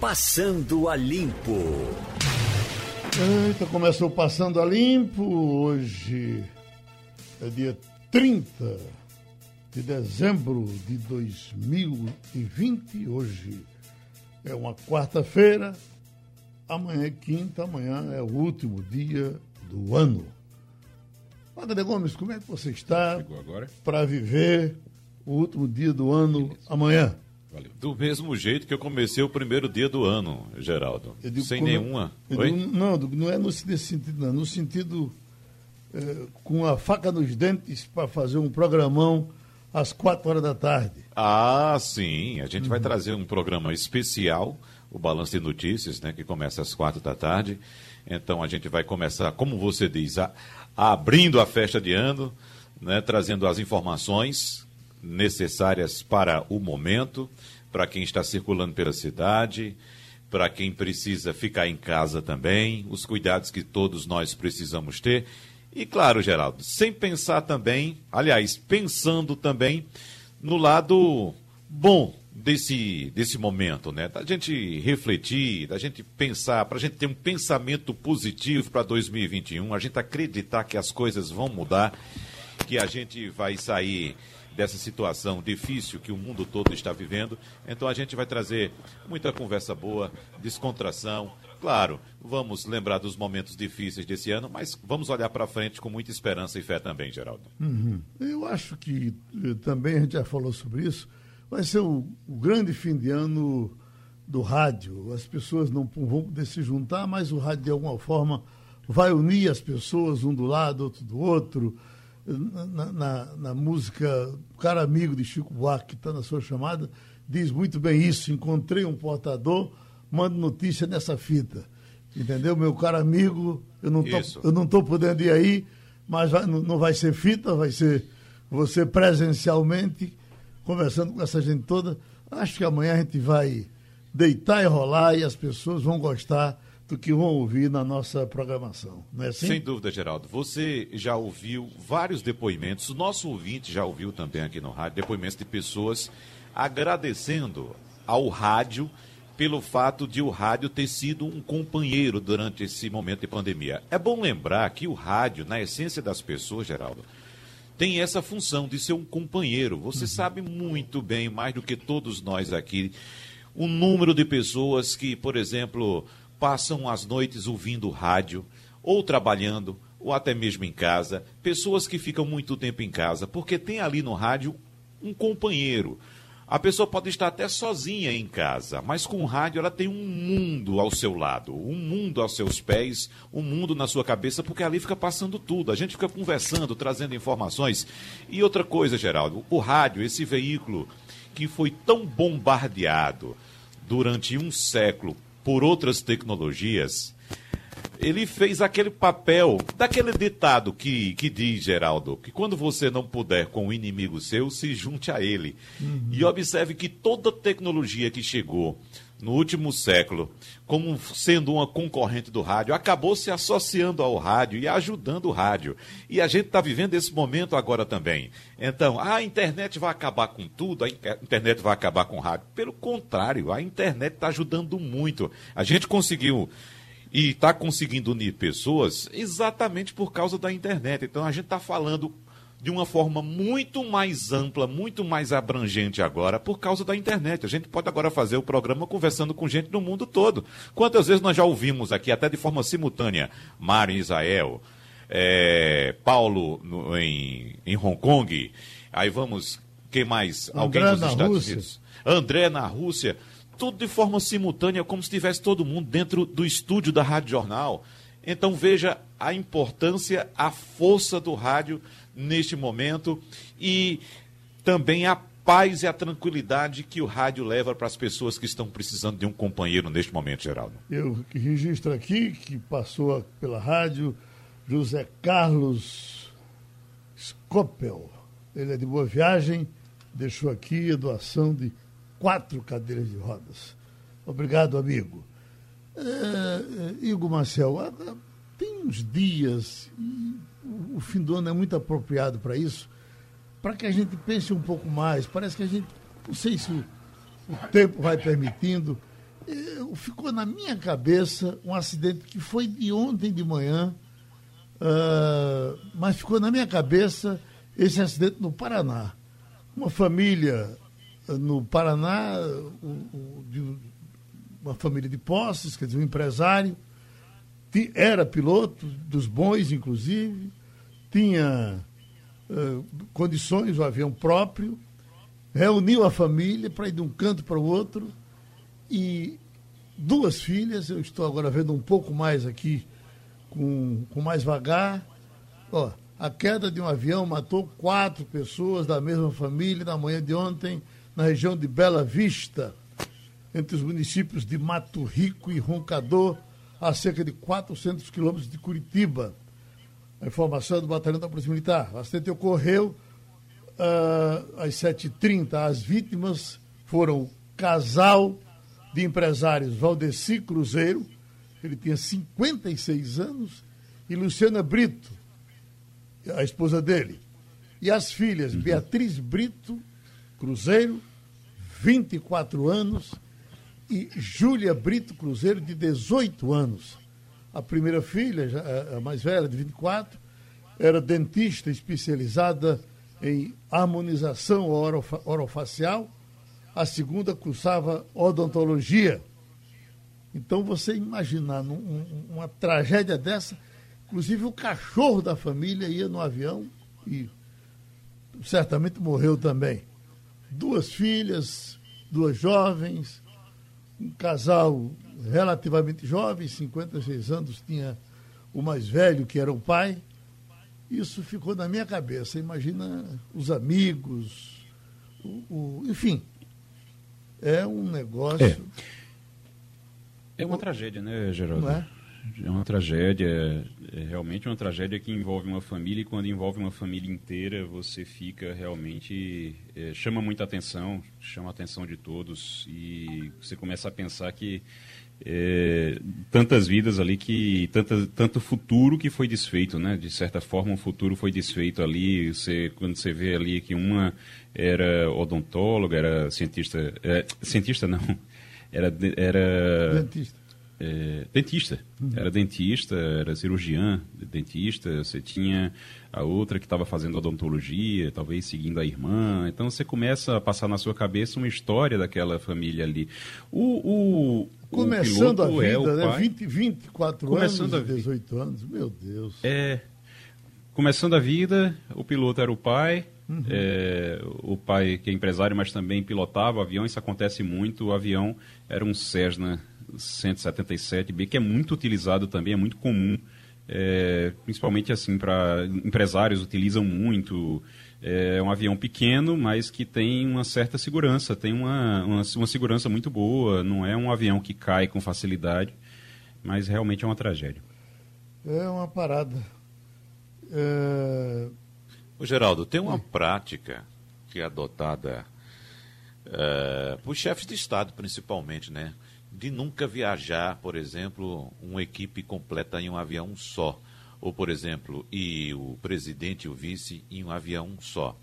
Passando a Limpo. Eita, começou Passando a Limpo. Hoje é dia 30 de dezembro de 2020. Hoje é uma quarta-feira. Amanhã é quinta, amanhã é o último dia do ano. Padre Gomes, como é que você está para viver o último dia do ano amanhã? Valeu. Do mesmo jeito que eu comecei o primeiro dia do ano, Geraldo. Digo, Sem nenhuma. Digo, não, não é nesse sentido, não. No sentido é, com a faca nos dentes para fazer um programão às quatro horas da tarde. Ah, sim. A gente uhum. vai trazer um programa especial, o Balanço de Notícias, né, que começa às quatro da tarde. Então a gente vai começar, como você diz, a, abrindo a festa de ano, né, trazendo as informações necessárias para o momento, para quem está circulando pela cidade, para quem precisa ficar em casa também, os cuidados que todos nós precisamos ter. E claro, Geraldo, sem pensar também, aliás, pensando também no lado bom desse, desse momento, né? Da gente refletir, da gente pensar, para a gente ter um pensamento positivo para 2021, a gente acreditar que as coisas vão mudar, que a gente vai sair dessa situação difícil que o mundo todo está vivendo. Então a gente vai trazer muita conversa boa, descontração. Claro, vamos lembrar dos momentos difíceis desse ano, mas vamos olhar para frente com muita esperança e fé também, Geraldo. Uhum. Eu acho que eh, também a gente já falou sobre isso. Vai ser o, o grande fim de ano do rádio. As pessoas não vão poder se juntar, mas o rádio de alguma forma vai unir as pessoas, um do lado, outro do outro na, na, na música Cara Amigo de Chico Buarque, que está na sua chamada, diz muito bem isso. Encontrei um portador, mando notícia nessa fita. Entendeu? Meu caro amigo, eu não estou podendo ir aí, mas vai, não, não vai ser fita, vai ser você presencialmente, conversando com essa gente toda. Acho que amanhã a gente vai deitar e rolar e as pessoas vão gostar do que vão ouvir na nossa programação. Não é assim? Sem dúvida, Geraldo. Você já ouviu vários depoimentos, o nosso ouvinte já ouviu também aqui no rádio, depoimentos de pessoas agradecendo ao rádio pelo fato de o rádio ter sido um companheiro durante esse momento de pandemia. É bom lembrar que o rádio, na essência das pessoas, Geraldo, tem essa função de ser um companheiro. Você uhum. sabe muito bem, mais do que todos nós aqui, o número de pessoas que, por exemplo, passam as noites ouvindo rádio, ou trabalhando, ou até mesmo em casa. Pessoas que ficam muito tempo em casa, porque tem ali no rádio um companheiro. A pessoa pode estar até sozinha em casa, mas com o rádio ela tem um mundo ao seu lado, um mundo aos seus pés, um mundo na sua cabeça, porque ali fica passando tudo. A gente fica conversando, trazendo informações. E outra coisa, Geraldo, o rádio, esse veículo que foi tão bombardeado durante um século por outras tecnologias, ele fez aquele papel daquele ditado que, que diz, Geraldo, que quando você não puder com o inimigo seu, se junte a ele. Uhum. E observe que toda tecnologia que chegou no último século, como sendo uma concorrente do rádio, acabou se associando ao rádio e ajudando o rádio. E a gente está vivendo esse momento agora também. Então, a internet vai acabar com tudo, a internet vai acabar com o rádio. Pelo contrário, a internet está ajudando muito. A gente conseguiu e está conseguindo unir pessoas exatamente por causa da internet. Então, a gente está falando de uma forma muito mais ampla, muito mais abrangente agora, por causa da internet. A gente pode agora fazer o programa conversando com gente do mundo todo. Quantas vezes nós já ouvimos aqui, até de forma simultânea, Mário em Israel, é, Paulo no, em, em Hong Kong, aí vamos, quem mais? Alguém André dos Estados Rússia. Unidos? André na Rússia. Tudo de forma simultânea, como se tivesse todo mundo dentro do estúdio da Rádio Jornal. Então veja a importância, a força do rádio neste momento e também a paz e a tranquilidade que o rádio leva para as pessoas que estão precisando de um companheiro neste momento, Geraldo. Eu registro aqui que passou pela rádio José Carlos Scopel. Ele é de Boa Viagem, deixou aqui a doação de quatro cadeiras de rodas. Obrigado, amigo. É, é Igor Marcel, tem uns dias, o fim do ano é muito apropriado para isso, para que a gente pense um pouco mais. Parece que a gente, não sei se o, o tempo vai permitindo. ficou na minha cabeça um acidente que foi de ontem de manhã, uh, mas ficou na minha cabeça esse acidente no Paraná. Uma família no Paraná, uh, de, uma família de posses, quer dizer, um empresário, era piloto dos bons, inclusive, tinha condições, o um avião próprio, reuniu a família para ir de um canto para o outro e duas filhas, eu estou agora vendo um pouco mais aqui, com, com mais vagar. Ó, a queda de um avião matou quatro pessoas da mesma família na manhã de ontem, na região de Bela Vista, entre os municípios de Mato Rico e Roncador, a cerca de 400 quilômetros de Curitiba. A informação é do Batalhão da Polícia Militar. O acidente ocorreu uh, às 7h30. As vítimas foram casal de empresários Valdeci Cruzeiro, ele tinha 56 anos, e Luciana Brito, a esposa dele. E as filhas uhum. Beatriz Brito Cruzeiro, 24 anos, e Júlia Brito Cruzeiro, de 18 anos. A primeira filha, a mais velha, de 24, era dentista especializada em harmonização orofacial a segunda cursava odontologia. Então você imaginar num, uma tragédia dessa, inclusive o cachorro da família ia no avião e certamente morreu também. Duas filhas, duas jovens, um casal relativamente jovem, 56 anos, tinha o mais velho, que era o pai. Isso ficou na minha cabeça. Imagina os amigos, o, o, enfim, é um negócio. É, é uma tragédia, né, Geraldo? Não é? É uma tragédia, é realmente uma tragédia que envolve uma família e quando envolve uma família inteira você fica realmente é, chama muita atenção, chama a atenção de todos e você começa a pensar que é, tantas vidas ali que tanta, tanto futuro que foi desfeito, né? De certa forma, um futuro foi desfeito ali. Você quando você vê ali que uma era odontóloga, era cientista, é, cientista não, era era dentista. É, dentista. Uhum. Era dentista, era cirurgiã, dentista. Você tinha a outra que estava fazendo odontologia, talvez seguindo a irmã. Então você começa a passar na sua cabeça uma história daquela família ali. O, o, Começando o a é vida, é né? 20, 24 começando anos, a 18 anos, meu Deus. É. Começando a vida, o piloto era o pai, uhum. é, o pai que é empresário, mas também pilotava o avião, isso acontece muito. O avião era um Cessna 177B, que é muito utilizado também, é muito comum, é, principalmente assim para empresários utilizam muito. É um avião pequeno, mas que tem uma certa segurança, tem uma, uma, uma segurança muito boa, não é um avião que cai com facilidade, mas realmente é uma tragédia. É uma parada. É... O Geraldo, tem uma prática que é adotada é, por chefes de Estado, principalmente, né? De nunca viajar, por exemplo, uma equipe completa em um avião só ou, por exemplo, e o presidente e o vice em um avião só.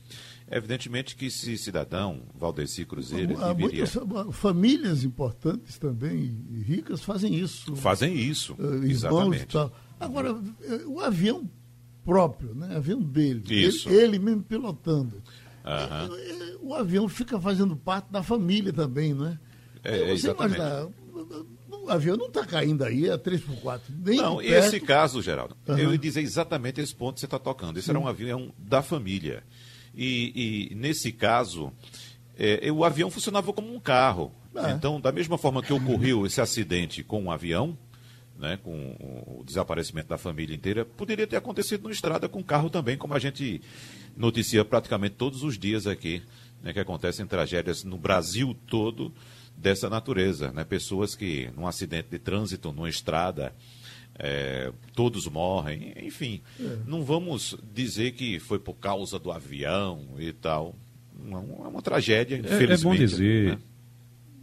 Evidentemente que esse cidadão, Valdeci Cruzeiro, Há deveria... Muitas famílias importantes também, ricas, fazem isso. Fazem isso, uh, exatamente. Agora, eh, o avião próprio, né? avião dele, isso. Ele, ele mesmo pilotando. Uhum. O avião fica fazendo parte da família também, não é? É, exatamente. O avião não está caindo aí a 3x4. Nem não, esse caso, Geraldo, uhum. eu ia dizer exatamente esse ponto que você está tocando. Esse Sim. era um avião da família. E, e nesse caso, é, o avião funcionava como um carro. É. Então, da mesma forma que ocorreu esse acidente com um avião, né, com o desaparecimento da família inteira, poderia ter acontecido no estrada com carro também, como a gente noticia praticamente todos os dias aqui, né, que acontecem tragédias no Brasil todo dessa natureza, né? Pessoas que num acidente de trânsito, numa estrada, é, todos morrem, enfim. É. Não vamos dizer que foi por causa do avião e tal. Não, é uma tragédia, infelizmente. É, é bom dizer. Né?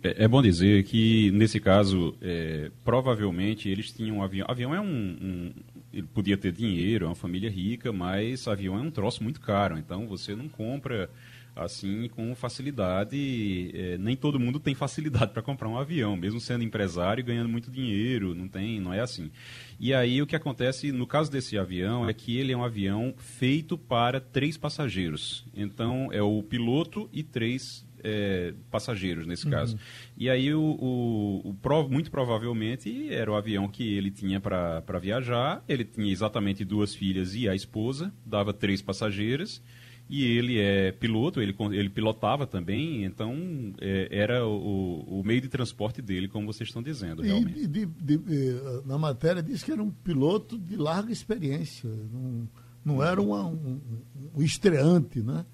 É, é, bom dizer que, nesse caso, é, provavelmente eles tinham um avião. Avião é um, um, Ele podia ter dinheiro, é uma família rica, mas avião é um troço muito caro. Então você não compra assim com facilidade. É, nem todo mundo tem facilidade para comprar um avião, mesmo sendo empresário e ganhando muito dinheiro, não tem, não é assim. E aí o que acontece no caso desse avião é que ele é um avião feito para três passageiros. Então é o piloto e três é, passageiros nesse caso. Uhum. E aí o, o, o muito provavelmente era o avião que ele tinha para viajar. Ele tinha exatamente duas filhas e a esposa, dava três passageiras e ele é piloto, ele, ele pilotava também, então é, era o, o, meio de transporte dele, como vocês estão dizendo, realmente. E de, de, de, eh, na matéria diz que era um piloto de larga experiência, não, não era uma, um, um estreante, né?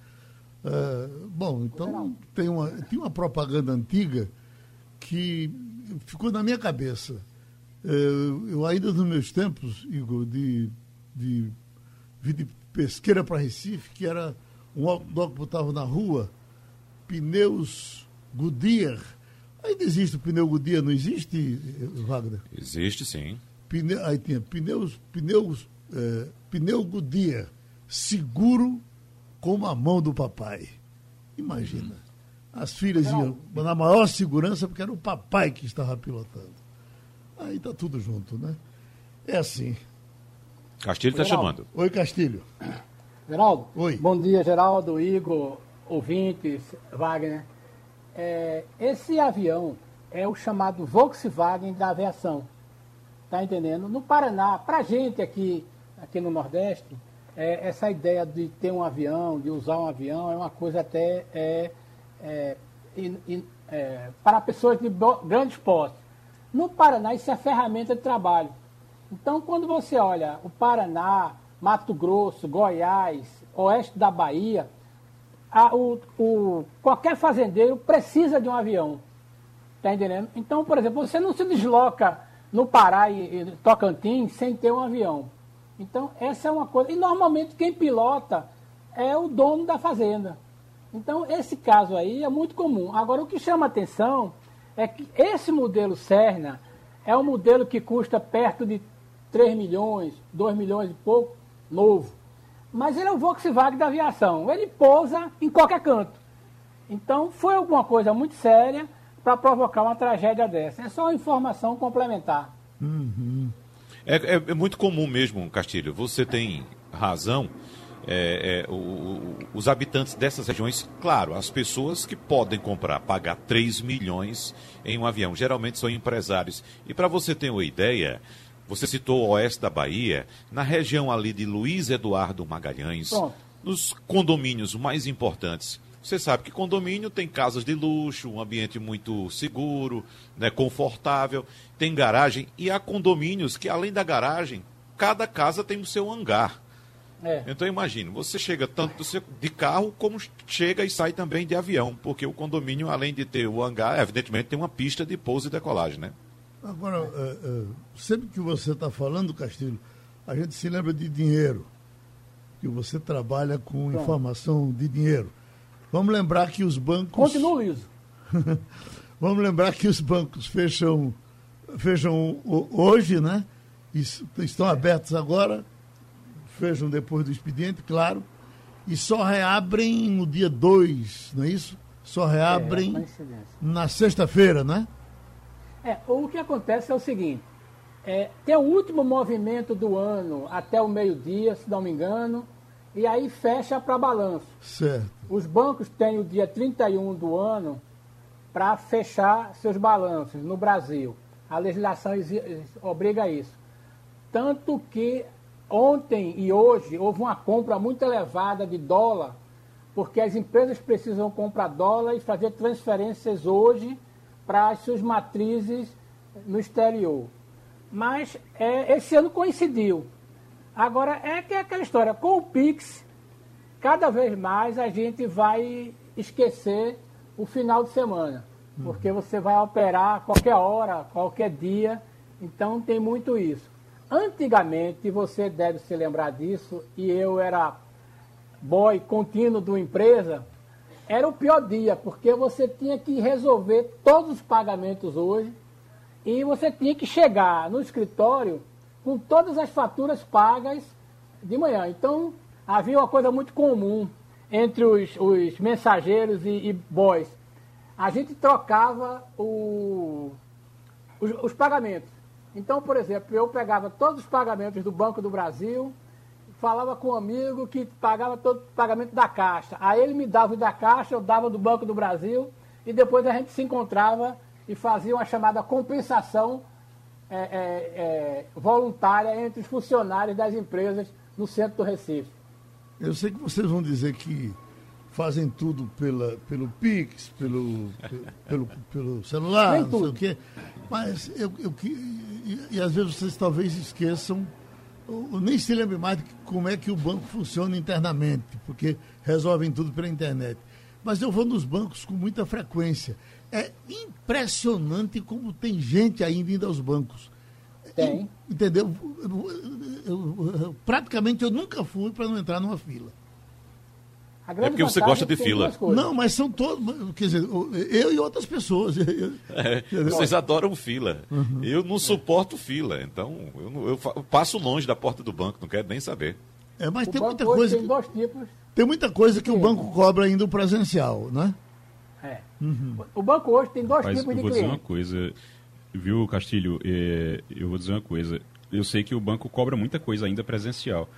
É, bom, então tem uma, tem uma propaganda antiga que ficou na minha cabeça. É, eu ainda nos meus tempos, Igor, de, de, de pesqueira para Recife, que era um outdoor que botava na rua, pneus Goodyear. Ainda existe o pneu Goodyear, não existe, Wagner? Existe, sim. Pneu, aí tinha pneus, pneus, é, pneu Goodyear, seguro como a mão do papai. Imagina. As filhas iam na maior segurança porque era o papai que estava pilotando. Aí tá tudo junto, né? É assim. Castilho está chamando. Oi, Castilho. Geraldo. Oi. Bom dia, Geraldo, Igor, ouvintes, Wagner. É, esse avião é o chamado Volkswagen da aviação. Tá entendendo? No Paraná, pra gente aqui, aqui no Nordeste, é, essa ideia de ter um avião, de usar um avião, é uma coisa até é, é, in, in, é, para pessoas de grandes postos. No Paraná, isso é ferramenta de trabalho. Então, quando você olha o Paraná, Mato Grosso, Goiás, oeste da Bahia, a, o, o, qualquer fazendeiro precisa de um avião. Está entendendo? Então, por exemplo, você não se desloca no Pará e, e Tocantins sem ter um avião. Então, essa é uma coisa. E normalmente quem pilota é o dono da fazenda. Então, esse caso aí é muito comum. Agora, o que chama atenção é que esse modelo Serna é um modelo que custa perto de 3 milhões, 2 milhões e pouco, novo. Mas ele é o Volkswagen da aviação. Ele pousa em qualquer canto. Então foi alguma coisa muito séria para provocar uma tragédia dessa. É só informação complementar. Uhum. É, é, é, muito comum mesmo, Castilho. Você tem razão. É, é, o, o, os habitantes dessas regiões, claro, as pessoas que podem comprar, pagar 3 milhões em um avião, geralmente são empresários. E para você ter uma ideia, você citou o oeste da Bahia, na região ali de Luiz Eduardo Magalhães, Pronto. nos condomínios mais importantes. Você sabe que condomínio tem casas de luxo, um ambiente muito seguro, né, confortável, tem garagem e há condomínios que além da garagem, cada casa tem o seu hangar. É. Então imagine, você chega tanto de carro como chega e sai também de avião, porque o condomínio, além de ter o hangar, evidentemente tem uma pista de pouso e decolagem, né? Agora, é, é, sempre que você está falando, Castilho, a gente se lembra de dinheiro, que você trabalha com Bom. informação de dinheiro. Vamos lembrar que os bancos. Continua, Luiz. Vamos lembrar que os bancos fecham, fecham hoje, né? Estão abertos agora, fecham depois do expediente, claro, e só reabrem no dia 2, não é isso? Só reabrem é, na sexta-feira, né? É, o que acontece é o seguinte, é, tem o último movimento do ano até o meio-dia, se não me engano, e aí fecha para balanço. Certo. Os bancos têm o dia 31 do ano para fechar seus balanços no Brasil. A legislação obriga isso. Tanto que ontem e hoje houve uma compra muito elevada de dólar, porque as empresas precisam comprar dólar e fazer transferências hoje para as suas matrizes no exterior. Mas é, esse ano coincidiu. Agora, é que é aquela história, com o Pix, cada vez mais a gente vai esquecer o final de semana. Porque você vai operar qualquer hora, qualquer dia, então tem muito isso. Antigamente, você deve se lembrar disso, e eu era boy contínuo de uma empresa, era o pior dia, porque você tinha que resolver todos os pagamentos hoje e você tinha que chegar no escritório com todas as faturas pagas de manhã. Então, havia uma coisa muito comum. entre os, os mensageiros e, e boys. A gente trocava o, os, os pagamentos. Então, por exemplo, eu pegava todos os pagamentos do Banco do Brasil, falava com um amigo que pagava todo o pagamento da Caixa. Aí ele me dava o da Caixa, eu dava do Banco do Brasil, e depois a gente se encontrava e fazia uma chamada compensação é, é, é, voluntária entre os funcionários das empresas no centro do Recife. Eu sei que vocês vão dizer que fazem tudo pela, pelo Pix, pelo, pelo, pelo celular, Nem não sei tudo. o quê, mas eu, eu, que- e, e às vezes vocês talvez esqueçam, ou nem se lembrem mais de como é que o banco funciona internamente, porque resolvem tudo pela internet. Mas eu vou nos bancos com muita frequência. É impressionante como tem gente ainda indo aos bancos. Tem. Entendeu? Eu- eu- eu- praticamente eu nunca fui para não entrar numa fila. É porque você gosta é de fila. Não, mas são todos. Quer dizer, eu e outras pessoas. É, vocês adoram fila. Eu não suporto fila, então eu, não- eu eu passo longe da porta do banco, não quero nem saber. É, mas O tem muita coisa. tem que- dois tipos. Tem muita coisa que o banco cobra ainda o presencial, né? É. O banco hoje tem dois Mas eu tipos de vou dizer uma clientes. coisa, viu, Castilho? É, eu vou dizer uma coisa. Eu sei que o banco cobra muita coisa ainda presencial,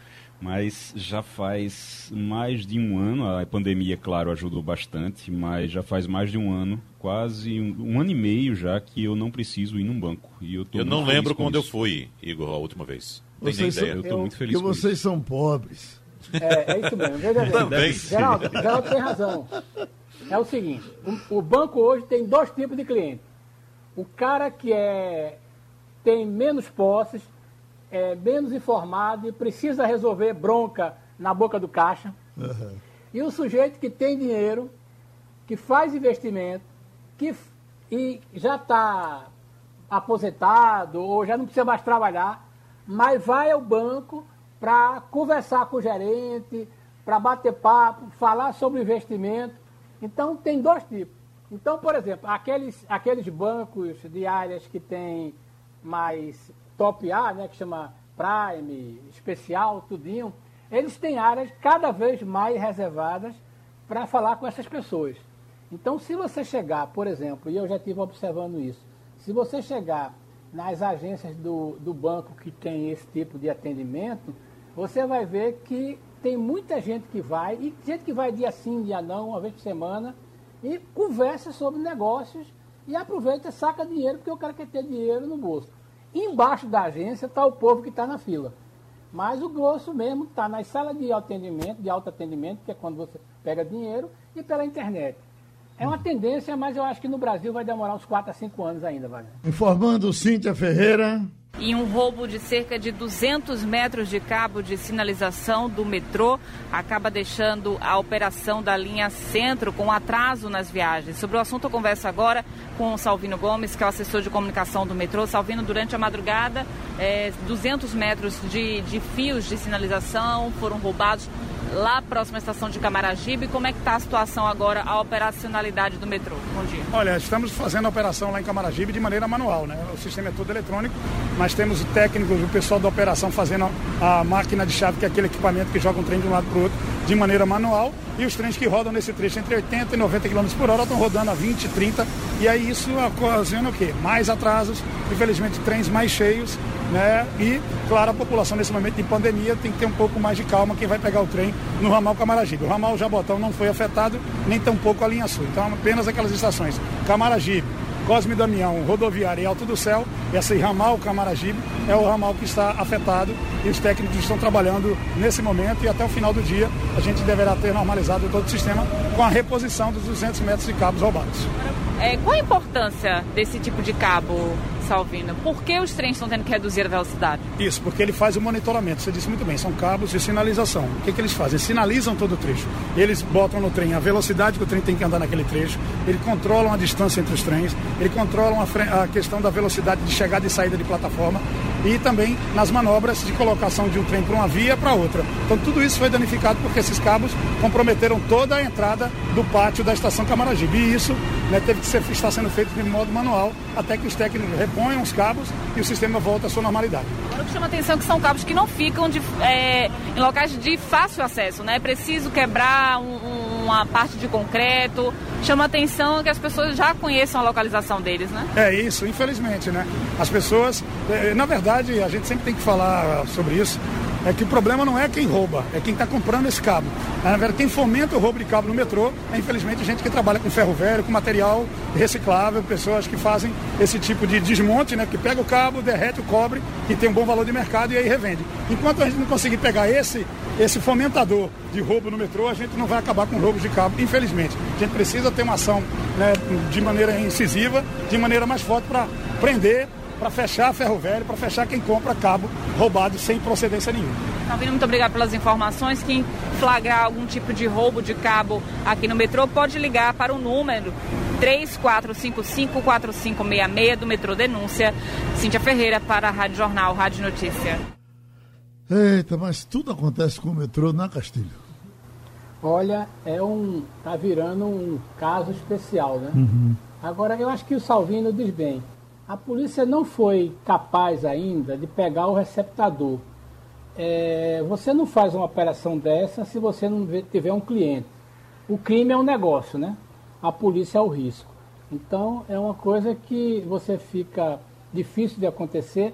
mas já faz mais de um ano, a pandemia, claro, ajudou bastante, mas já faz mais de um ano, quase um, um ano e meio já, que eu não preciso ir num banco. E eu tô Eu não lembro quando eu isso. fui, Igor, a última vez. Não tem Vocês são- ideia. Eu estou Eu- muito feliz Porque com isso. vocês são pobres. É, é isso mesmo. Veja bem. Também. Geraldo, Geraldo tem razão. É o seguinte, o, o banco hoje tem dois tipos de cliente. O cara que é, tem menos posses, é menos informado e precisa resolver bronca na boca do caixa. Aham. E o sujeito que tem dinheiro, que faz investimento, que e já está aposentado ou já não precisa mais trabalhar, mas vai ao banco para conversar com o gerente, para bater papo, falar sobre investimento. Então tem dois tipos. Então, por exemplo, aqueles, aqueles bancos de áreas que tem mais top A, né, que chama Prime, especial, tudinho, eles têm áreas cada vez mais reservadas para falar com essas pessoas. Então, se você chegar, por exemplo, e eu já estive observando isso, se você chegar nas agências do, do banco que tem esse tipo de atendimento, você vai ver que tem muita gente que vai, e gente que vai dia sim, dia não, uma vez por semana, e conversa sobre negócios e aproveita e saca dinheiro, porque o cara quer ter dinheiro no bolso. Embaixo da agência está o povo que está na fila. Mas o grosso mesmo está nas salas de atendimento, de autoatendimento, que é quando você pega dinheiro, e pela internet. É uma tendência, mas eu acho que no Brasil vai demorar uns 4 a 5 anos ainda, Wagner. Informando Cíntia Ferreira. E um roubo de cerca de 200 metros de cabo de sinalização do metrô acaba deixando a operação da linha Centro com atraso nas viagens. Sobre o assunto, eu converso agora com o Salvino Gomes, que é o assessor de comunicação do metrô. Salvino, durante a madrugada, eh, 200 metros de, de fios de sinalização foram roubados lá próximo à estação de Camaragibe. Como é que está a situação agora, a operacionalidade do metrô? Bom dia. Olha, estamos fazendo a operação lá em Camaragibe de maneira manual, né? O sistema é todo eletrônico, mas temos o técnico, o pessoal da operação fazendo a, a máquina de chave, que é aquele equipamento que joga um trem de um lado para o outro, de maneira manual, e os trens que rodam nesse trecho entre 80 e 90 km por hora estão rodando a 20, 30, e aí isso ocasiona o quê? Mais atrasos, infelizmente trens mais cheios, né? E, claro, a população nesse momento de pandemia tem que ter um pouco mais de calma quem vai pegar o trem no ramal Camaragibe. O ramal Jabotão não foi afetado, nem tampouco a linha sul. Então, apenas aquelas estações Camaragibe, Cosme Damião, Rodoviária e Alto do Céu, esse ramal Camaragibe é o ramal que está afetado e os técnicos estão trabalhando nesse momento e até o final do dia a gente deverá ter normalizado todo o sistema com a reposição dos 200 metros de cabos roubados. É, qual a importância desse tipo de cabo, Salvino? Por que os trens estão tendo que reduzir a velocidade? Isso, porque ele faz o monitoramento, você disse muito bem, são cabos de sinalização. O que, que eles fazem? Sinalizam todo o trecho. Eles botam no trem a velocidade que o trem tem que andar naquele trecho, eles controlam a distância entre os trens, eles controlam a, a questão da velocidade de chegada e saída de plataforma e também nas manobras de colocação de um trem para uma via para outra. Então tudo isso foi danificado porque esses cabos comprometeram toda a entrada do pátio da estação Camaragibe. E isso né, teve que ser, está sendo feito de modo manual até que os técnicos repõem os cabos e o sistema volta à sua normalidade. Agora o que chama atenção é que são cabos que não ficam de, é, em locais de fácil acesso, né? É preciso quebrar um, uma parte de concreto. Chama atenção que as pessoas já conheçam a localização deles, né? É isso, infelizmente, né? As pessoas, é, na verdade, a gente sempre tem que falar sobre isso é que o problema não é quem rouba, é quem está comprando esse cabo. Na verdade, quem fomenta o roubo de cabo no metrô é, infelizmente, gente que trabalha com ferro velho, com material reciclável, pessoas que fazem esse tipo de desmonte, né? Que pega o cabo, derrete o cobre, que tem um bom valor de mercado e aí revende. Enquanto a gente não conseguir pegar esse, esse fomentador de roubo no metrô, a gente não vai acabar com roubos de cabo, infelizmente. A gente precisa ter uma ação né, de maneira incisiva, de maneira mais forte para prender para fechar ferro velho, para fechar quem compra cabo roubado sem procedência nenhuma. Calvino, muito obrigado pelas informações. Quem flagrar algum tipo de roubo de cabo aqui no metrô pode ligar para o número 3455-4566 do Metrô Denúncia. Cíntia Ferreira para a Rádio Jornal, Rádio Notícia. Eita, mas tudo acontece com o metrô na Castilho. Olha, é um. tá virando um caso especial, né? Uhum. Agora, eu acho que o Salvino diz bem a polícia não foi capaz ainda de pegar o receptador. É, você não faz uma operação dessa se você não tiver um cliente. O crime é um negócio, né? A polícia é o risco. Então é uma coisa que você fica difícil de acontecer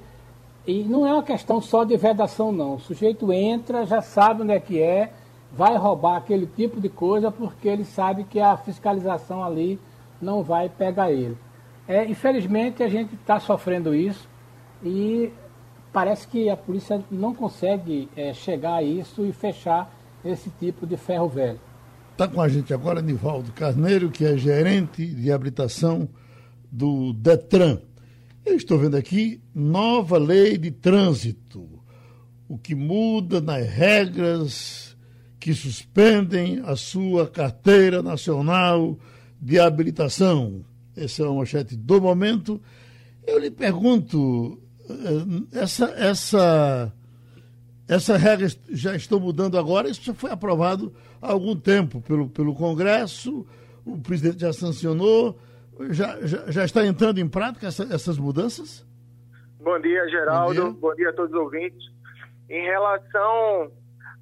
e não é uma questão só de vedação não. O sujeito entra, já sabe onde é que é, vai roubar aquele tipo de coisa porque ele sabe que a fiscalização ali não vai pegar ele. É, infelizmente a gente está sofrendo isso e parece que a polícia não consegue é, chegar a isso e fechar esse tipo de ferro velho. Está com a gente agora Nivaldo Carneiro, que é gerente de habilitação do Detran. Eu estou vendo aqui nova lei de trânsito, o que muda nas regras que suspendem a sua carteira nacional de habilitação essa é uma manchete do momento. Eu lhe pergunto, eh, essa, essa, essa regra já estão mudando agora, isso já foi aprovado há algum tempo pelo, pelo Congresso, o presidente já sancionou, já, já, já está entrando em prática essa, essas mudanças? Bom dia, Geraldo. Bom dia. Bom dia a todos os ouvintes. Em relação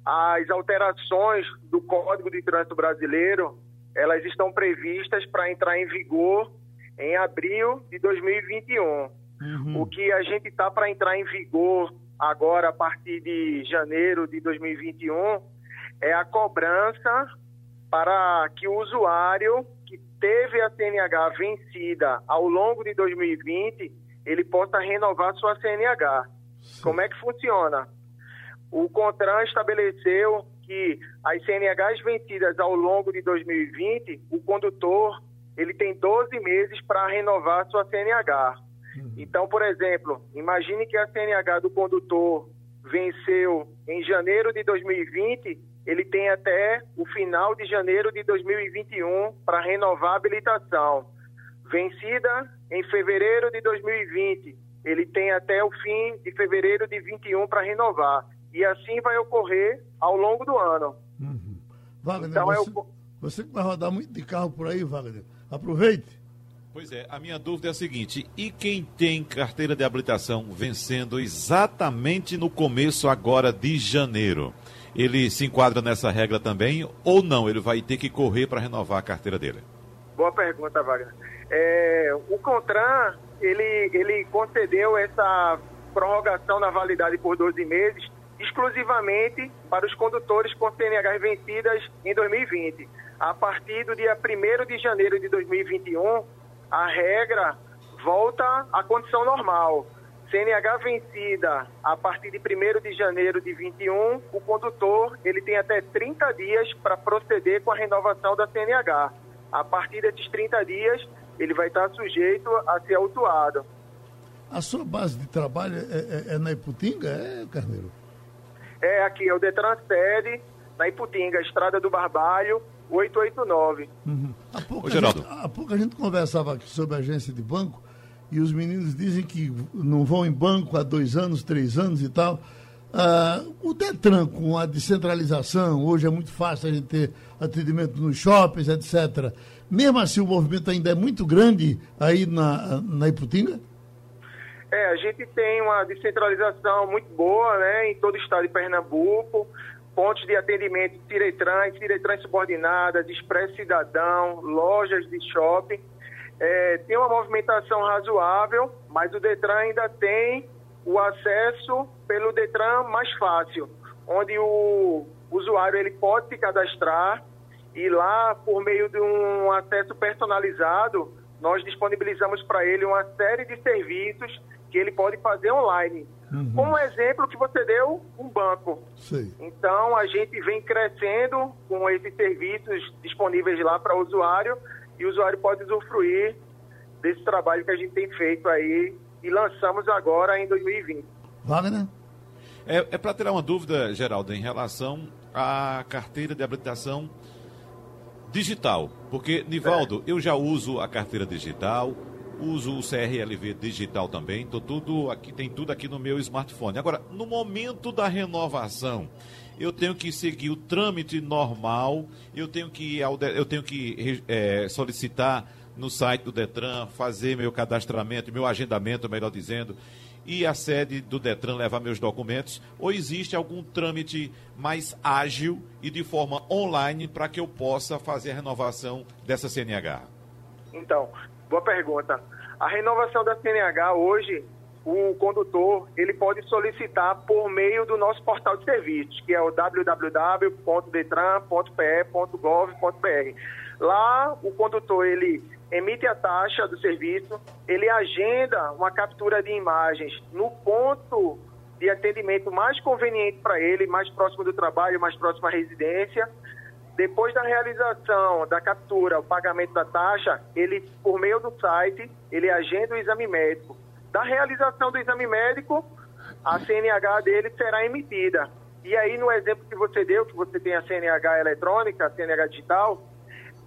às alterações do Código de Trânsito Brasileiro, elas estão previstas para entrar em vigor em abril de 2021. Uhum. O que a gente está para entrar em vigor agora, a partir de janeiro de 2021, é a cobrança para que o usuário que teve a CNH vencida ao longo de 2020, ele possa renovar sua CNH. Sim. Como é que funciona? O CONTRAN estabeleceu que as CNHs vencidas ao longo de 2020, o condutor ele tem 12 meses para renovar sua CNH. Uhum. Então, por exemplo, imagine que a CNH do condutor venceu em janeiro de 2020, ele tem até o final de janeiro de 2021 para renovar a habilitação. Vencida em fevereiro de 2020, ele tem até o fim de fevereiro de 21 para renovar. E assim vai ocorrer ao longo do ano. Uhum. Wagner, então, você, é o... você que vai rodar muito de carro por aí, Wagner, Aproveite. Pois é, a minha dúvida é a seguinte: e quem tem carteira de habilitação vencendo exatamente no começo agora de janeiro? Ele se enquadra nessa regra também ou não? Ele vai ter que correr para renovar a carteira dele? Boa pergunta, Wagner. É, o CONTRAN, ele, ele concedeu essa prorrogação na validade por 12 meses exclusivamente para os condutores com CNH vencidas em 2020 a partir do dia 1 de janeiro de 2021, a regra volta à condição normal. CNH vencida a partir de 1 de janeiro de 21, o condutor ele tem até 30 dias para proceder com a renovação da CNH. A partir desses 30 dias, ele vai estar sujeito a ser autuado. A sua base de trabalho é, é, é na Iputinga, é, Carneiro? É aqui, é o Detran Sede, na Iputinga, Estrada do Barbalho, 889. Uhum. Há, pouco Ô, gente, há pouco a gente conversava aqui sobre agência de banco e os meninos dizem que não vão em banco há dois anos, três anos e tal. Uh, o Detran, com a descentralização, hoje é muito fácil a gente ter atendimento nos shoppings, etc. Mesmo assim, o movimento ainda é muito grande aí na, na Iputinga? É, a gente tem uma descentralização muito boa, né, em todo o estado de Pernambuco, pontos de atendimento Ciretran, Ciretran subordinadas, Expresso Cidadão, lojas de shopping. É, tem uma movimentação razoável, mas o Detran ainda tem o acesso pelo Detran mais fácil, onde o usuário ele pode se cadastrar e lá, por meio de um acesso personalizado, nós disponibilizamos para ele uma série de serviços que ele pode fazer online. Uhum. Como exemplo que você deu, um banco. Sim. Então, a gente vem crescendo com esses serviços disponíveis lá para o usuário e o usuário pode usufruir desse trabalho que a gente tem feito aí e lançamos agora em 2020. Wagner? É, é para tirar uma dúvida, Geraldo, em relação à carteira de habilitação digital. Porque, Nivaldo, é. eu já uso a carteira digital, uso o CRLV digital também, tô tudo aqui, tem tudo aqui no meu smartphone. Agora, no momento da renovação, eu tenho que seguir o trâmite normal, eu tenho que, eu tenho que é, solicitar no site do Detran, fazer meu cadastramento, meu agendamento, melhor dizendo, e a sede do Detran levar meus documentos? Ou existe algum trâmite mais ágil e de forma online para que eu possa fazer a renovação dessa CNH? Então, boa pergunta. A renovação da CNH hoje, o condutor ele pode solicitar por meio do nosso portal de serviços, que é o www.detran.pe.gov.br. Lá, o condutor ele emite a taxa do serviço, ele agenda uma captura de imagens no ponto de atendimento mais conveniente para ele, mais próximo do trabalho, mais próximo à residência. Depois da realização da captura, o pagamento da taxa, ele, por meio do site, ele agenda o exame médico. Da realização do exame médico, a CNH dele será emitida. E aí, no exemplo que você deu, que você tem a CNH eletrônica, a CNH digital,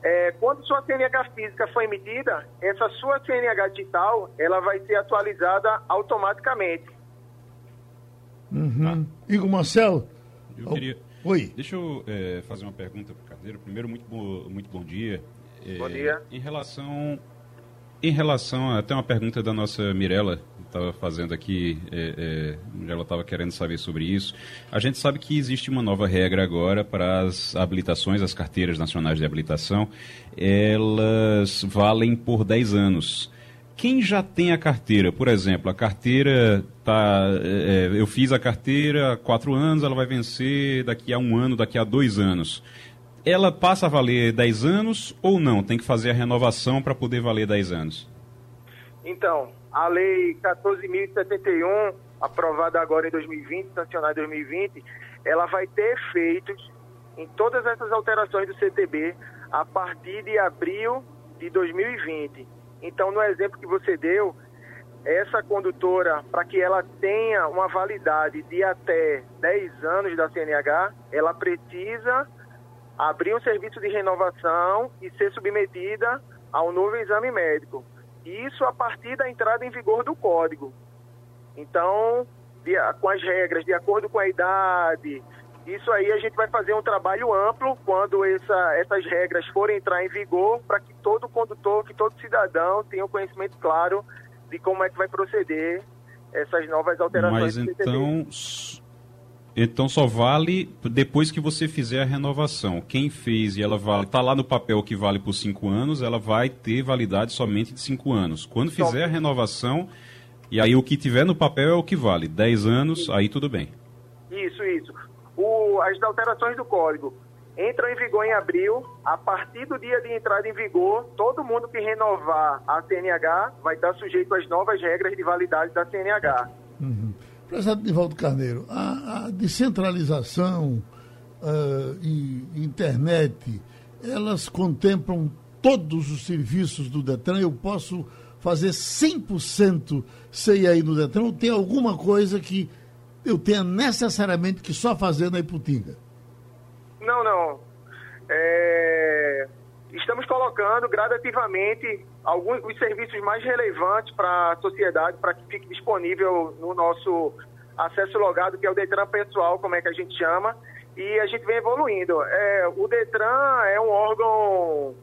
é, quando sua CNH física for emitida, essa sua CNH digital ela vai ser atualizada automaticamente. Uhum. Igor Marcelo? Eu queria... Oi. Deixa eu é, fazer uma pergunta para o Carneiro. Primeiro, muito, bo... muito bom dia. É, bom dia. Em relação, em relação a até uma pergunta da nossa Mirella, estava fazendo aqui, é, é, ela estava querendo saber sobre isso. A gente sabe que existe uma nova regra agora para as habilitações, as carteiras nacionais de habilitação, elas valem por 10 anos. Quem já tem a carteira, por exemplo, a carteira tá, é, eu fiz a carteira há quatro anos, ela vai vencer daqui a um ano, daqui a dois anos. Ela passa a valer 10 anos ou não? Tem que fazer a renovação para poder valer 10 anos? Então, a Lei 14.071, aprovada agora em 2020, sancionada em 2020, ela vai ter efeitos em todas essas alterações do CTB a partir de abril de 2020. Então, no exemplo que você deu, essa condutora, para que ela tenha uma validade de até 10 anos da CNH, ela precisa abrir um serviço de renovação e ser submetida a um novo exame médico. Isso a partir da entrada em vigor do código. Então, de, com as regras, de acordo com a idade, isso aí a gente vai fazer um trabalho amplo quando essa, essas regras forem entrar em vigor, para que todo condutor, que todo cidadão tenha um conhecimento claro de como é que vai proceder essas novas alterações. Mas então, então só vale depois que você fizer a renovação. Quem fez e ela vale, está lá no papel que vale por cinco anos, ela vai ter validade somente de cinco anos. Quando fizer a renovação, e aí o que tiver no papel é o que vale. Dez anos, aí tudo bem. Isso, isso. O, as alterações do código entram em vigor em abril. A partir do dia de entrada em vigor, todo mundo que renovar a CNH vai estar sujeito às novas regras de validade da CNH. Uhum. Prezado Nivaldo Carneiro, a, a descentralização uh, e internet, elas contemplam todos os serviços do Detran? Eu posso fazer 100% sem aí no Detran? Ou tem alguma coisa que eu tenha necessariamente que só fazer na Iputinga? Não, não. É... Estamos colocando gradativamente alguns os serviços mais relevantes para a sociedade, para que fique disponível no nosso acesso logado, que é o Detran pessoal, como é que a gente chama, e a gente vem evoluindo. É, o Detran é um órgão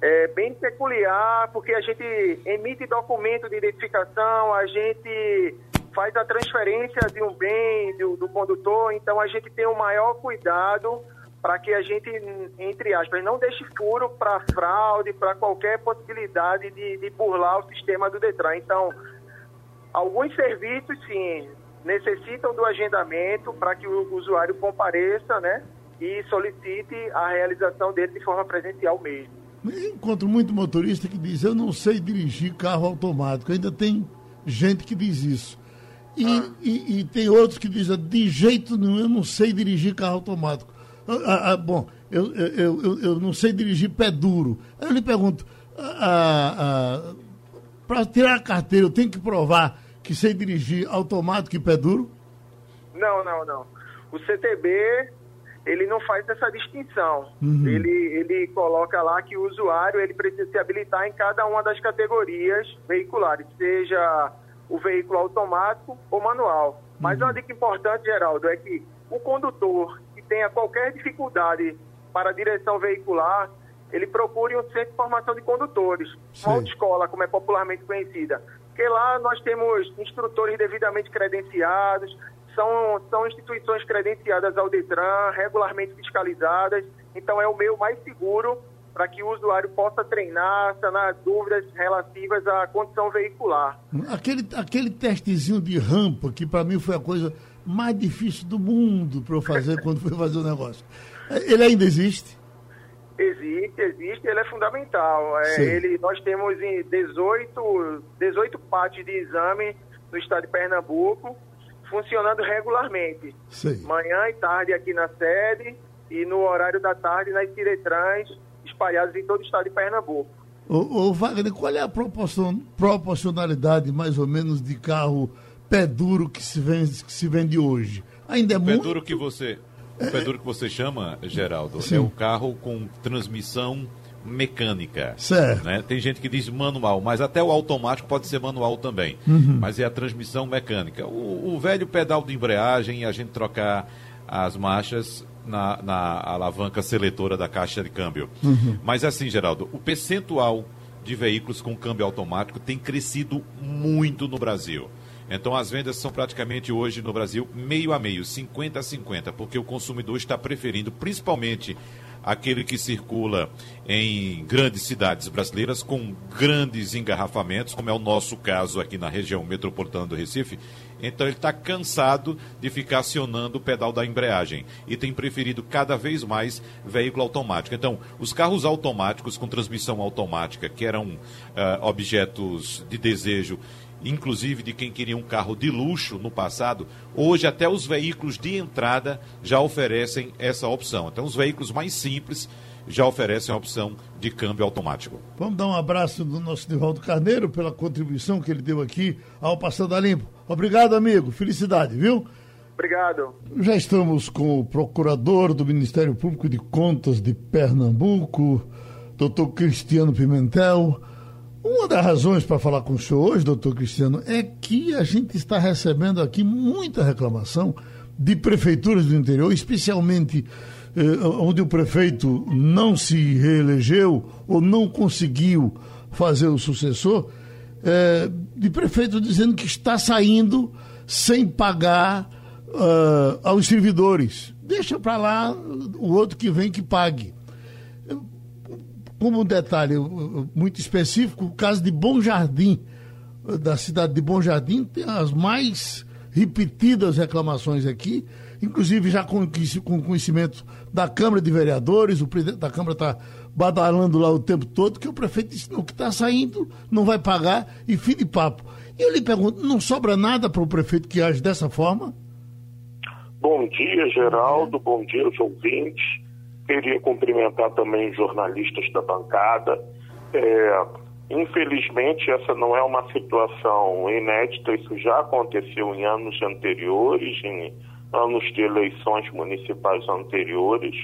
é bem peculiar, porque a gente emite documento de identificação, a gente faz a transferência de um bem do, do condutor, então a gente tem o um maior cuidado para que a gente, entre aspas, não deixe furo para fraude, para qualquer possibilidade de, de burlar o sistema do Detran. Então, alguns serviços, sim, necessitam do agendamento para que o usuário compareça, né? E solicite a realização dele de forma presencial mesmo. Encontro muito motorista que diz: Eu não sei dirigir carro automático. Ainda tem gente que diz isso. E, ah. e, e, tem outros que dizem: De jeito nenhum, eu não sei dirigir carro automático. Ah, ah, ah bom, eu, eu, eu, eu, não sei dirigir pé duro. Aí eu lhe pergunto: ah, ah Para tirar a carteira, eu tenho que provar que sei dirigir automático e pé duro? Não, não, não. O CTB ele não faz essa distinção. Uhum. Ele, ele coloca lá que o usuário ele precisa se habilitar em cada uma das categorias veiculares, seja o veículo automático ou manual. Mas uhum. uma dica importante, Geraldo, é que o condutor que tenha qualquer dificuldade para a direção veicular, ele procure um centro de formação de condutores, Sim. uma autoescola, como é popularmente conhecida. Porque lá nós temos instrutores devidamente credenciados, são, são instituições credenciadas ao Detran, regularmente fiscalizadas, então é o meio mais seguro para que o usuário possa treinar, sanar dúvidas relativas à condição veicular. Aquele, aquele testezinho de rampa, que para mim foi a coisa mais difícil do mundo para eu fazer quando fui fazer o negócio. Ele ainda existe? Existe, existe, ele é fundamental. É, ele, nós temos em 18, 18 partes de exame no estado de Pernambuco, funcionando regularmente. Sim. Manhã e tarde aqui na sede e no horário da tarde nas Ciretrans, espalhados em todo o estado de Pernambuco. Ô, ô Wagner, qual é a proporcion, proporcionalidade, mais ou menos, de carro pé duro que se vende, que se vende hoje? Ainda é o muito... Pé duro que você, o pé duro que você chama, Geraldo, Sim. é o carro com transmissão mecânica. Certo. Né? Tem gente que diz manual, mas até o automático pode ser manual também. Uhum. Mas é a transmissão mecânica. O, o, velho pedal de embreagem, a gente trocar as marchas na, na alavanca seletora da caixa de câmbio. Uhum. Mas assim, Geraldo, o percentual de veículos com câmbio automático tem crescido muito no Brasil. Então as vendas são praticamente hoje no Brasil meio a meio, 50 a 50, porque o consumidor está preferindo, principalmente aquele que circula em grandes cidades brasileiras com grandes engarrafamentos, como é o nosso caso aqui na região metropolitana do Recife. Então ele está cansado de ficar acionando o pedal da embreagem e tem preferido cada vez mais veículo automático. Então, os carros automáticos com transmissão automática, que eram uh, objetos de desejo inclusive de quem queria um carro de luxo no passado, hoje até os veículos de entrada já oferecem essa opção. Então, os veículos mais simples já oferecem a opção de câmbio automático. Vamos dar um abraço do nosso Nivaldo Carneiro pela contribuição que ele deu aqui ao Passando a Limpo. Obrigado, amigo. Felicidade, viu? Obrigado. Já estamos com o procurador do Ministério Público de Contas de Pernambuco, doutor Cristiano Pimentel. Uma das razões para falar com o senhor hoje, doutor Cristiano, é que a gente está recebendo aqui muita reclamação de prefeituras do interior, especialmente eh, onde o prefeito não se reelegeu ou não conseguiu fazer o sucessor, eh, de prefeito dizendo que está saindo sem pagar uh, aos servidores. Deixa para lá o outro que vem que pague como um detalhe muito específico, o caso de Bom Jardim, da cidade de Bom Jardim, tem as mais repetidas reclamações aqui, inclusive já com, com conhecimento da Câmara de Vereadores, o presidente da Câmara está badalando lá o tempo todo, que o prefeito disse, não, que está saindo, não vai pagar, e fim de papo. Eu lhe pergunto, não sobra nada para o prefeito que age dessa forma? Bom dia, Geraldo, bom dia aos ouvintes. Queria cumprimentar também os jornalistas da bancada. É, infelizmente, essa não é uma situação inédita, isso já aconteceu em anos anteriores, em anos de eleições municipais anteriores,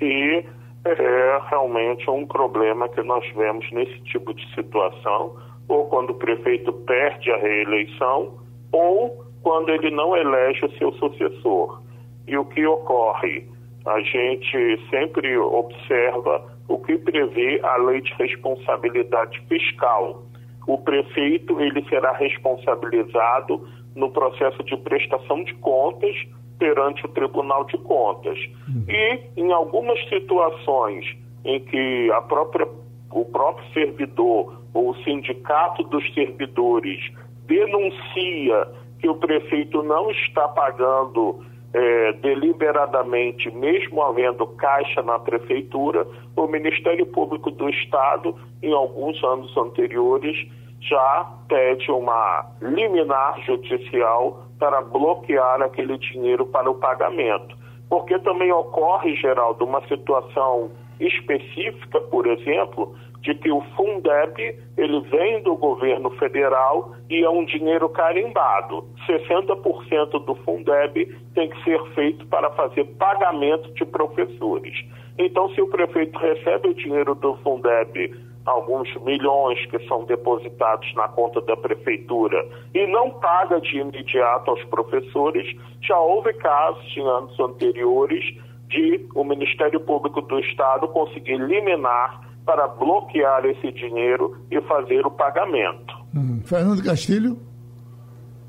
e é realmente um problema que nós vemos nesse tipo de situação, ou quando o prefeito perde a reeleição, ou quando ele não elege o seu sucessor. E o que ocorre? A gente sempre observa o que prevê a lei de responsabilidade fiscal. O prefeito ele será responsabilizado no processo de prestação de contas perante o Tribunal de Contas. Uhum. E em algumas situações em que a própria, o próprio servidor ou o sindicato dos servidores denuncia que o prefeito não está pagando é, deliberadamente, mesmo havendo caixa na prefeitura, o Ministério Público do Estado, em alguns anos anteriores, já pede uma liminar judicial para bloquear aquele dinheiro para o pagamento. Porque também ocorre, Geraldo, uma situação específica, por exemplo, de que o Fundeb ele vem do governo federal e é um dinheiro carimbado. 60% do Fundeb tem que ser feito para fazer pagamento de professores. Então, se o prefeito recebe o dinheiro do Fundeb, alguns milhões que são depositados na conta da prefeitura, e não paga de imediato aos professores, já houve casos em anos anteriores de o Ministério Público do Estado conseguir liminar para bloquear esse dinheiro e fazer o pagamento. Hum. Fernando Castilho.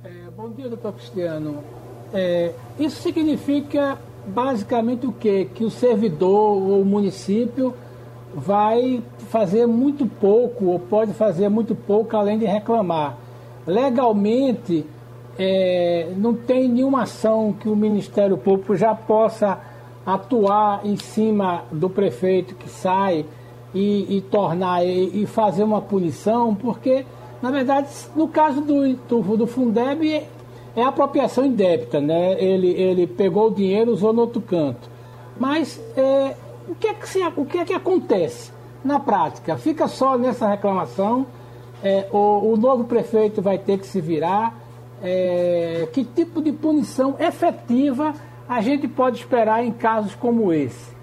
É, bom dia, doutor Cristiano. É, isso significa basicamente o quê? Que o servidor ou o município vai fazer muito pouco, ou pode fazer muito pouco, além de reclamar. Legalmente, é, não tem nenhuma ação que o Ministério Público já possa atuar em cima do prefeito que sai e, e tornar e, e, fazer uma punição, porque, na verdade, no caso do, do, do Fundeb, é apropriação indébita, né? Ele, ele pegou o dinheiro usou no outro canto. Mas é, o, que é que se, o que é que acontece na prática? Fica só nessa reclamação, é, o, o, novo prefeito vai ter que se virar. É, que tipo de punição efetiva a gente pode esperar em casos como esse?